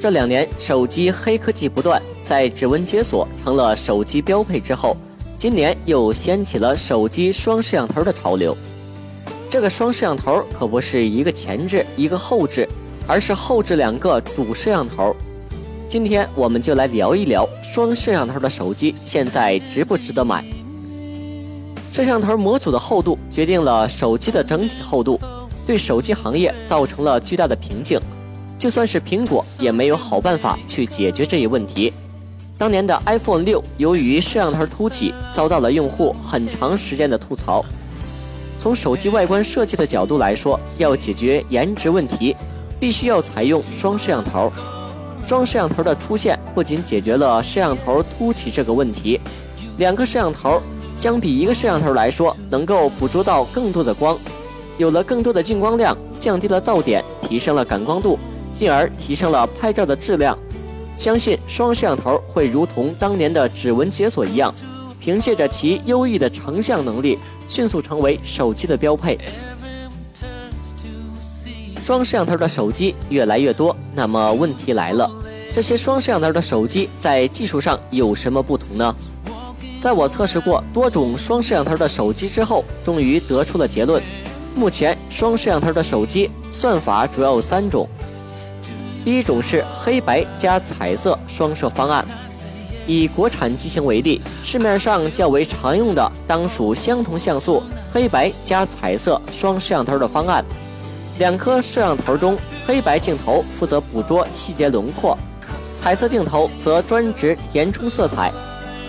这两年手机黑科技不断，在指纹解锁成了手机标配之后，今年又掀起了手机双摄像头的潮流。这个双摄像头可不是一个前置一个后置，而是后置两个主摄像头。今天我们就来聊一聊双摄像头的手机现在值不值得买。摄像头模组的厚度决定了手机的整体厚度，对手机行业造成了巨大的瓶颈。就算是苹果也没有好办法去解决这一问题。当年的 iPhone 六由于摄像头凸起，遭到了用户很长时间的吐槽。从手机外观设计的角度来说，要解决颜值问题，必须要采用双摄像头。双摄像头的出现不仅解决了摄像头凸起这个问题，两个摄像头相比一个摄像头来说，能够捕捉到更多的光，有了更多的进光量，降低了噪点，提升了感光度。进而提升了拍照的质量，相信双摄像头会如同当年的指纹解锁一样，凭借着其优异的成像能力，迅速成为手机的标配。双摄像头的手机越来越多，那么问题来了，这些双摄像头的手机在技术上有什么不同呢？在我测试过多种双摄像头的手机之后，终于得出了结论：目前双摄像头的手机算法主要有三种。第一种是黑白加彩色双摄方案。以国产机型为例，市面上较为常用的当属相同像素黑白加彩色双摄像头的方案。两颗摄像头中，黑白镜头负责捕捉细节轮廓，彩色镜头则专职填充色彩。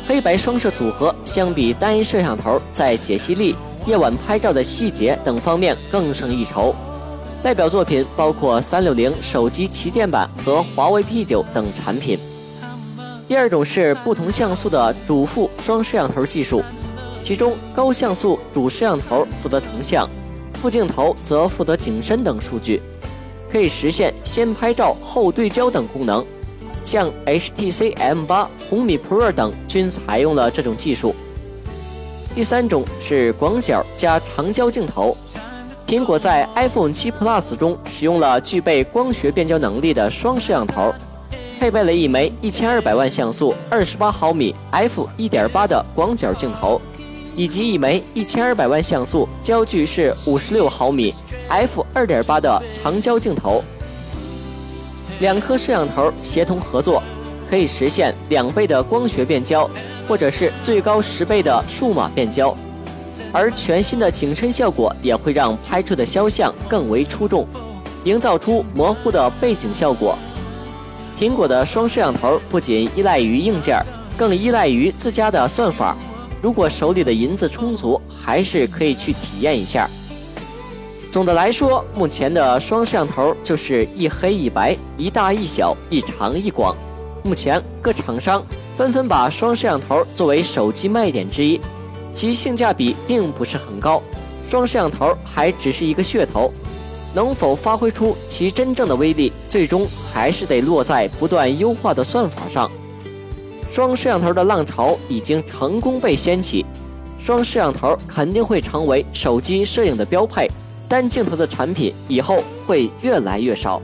黑白双摄组合相比单一摄像头，在解析力、夜晚拍照的细节等方面更胜一筹。代表作品包括三六零手机旗舰版和华为 P 九等产品。第二种是不同像素的主副双摄像头技术，其中高像素主摄像头负责成像，副镜头则负责景深等数据，可以实现先拍照后对焦等功能。像 HTC M 八、红米 Pro 等均采用了这种技术。第三种是广角加长焦镜头。苹果在 iPhone 7 Plus 中使用了具备光学变焦能力的双摄像头，配备了一枚1200万像素、28毫米 f1.8 的广角镜头，以及一枚1200万像素、焦距是56毫米 f2.8 的长焦镜头。两颗摄像头协同合作，可以实现两倍的光学变焦，或者是最高十倍的数码变焦。而全新的景深效果也会让拍出的肖像更为出众，营造出模糊的背景效果。苹果的双摄像头不仅依赖于硬件，更依赖于自家的算法。如果手里的银子充足，还是可以去体验一下。总的来说，目前的双摄像头就是一黑一白，一大一小，一长一广。目前各厂商纷纷把双摄像头作为手机卖点之一。其性价比并不是很高，双摄像头还只是一个噱头，能否发挥出其真正的威力，最终还是得落在不断优化的算法上。双摄像头的浪潮已经成功被掀起，双摄像头肯定会成为手机摄影的标配，单镜头的产品以后会越来越少。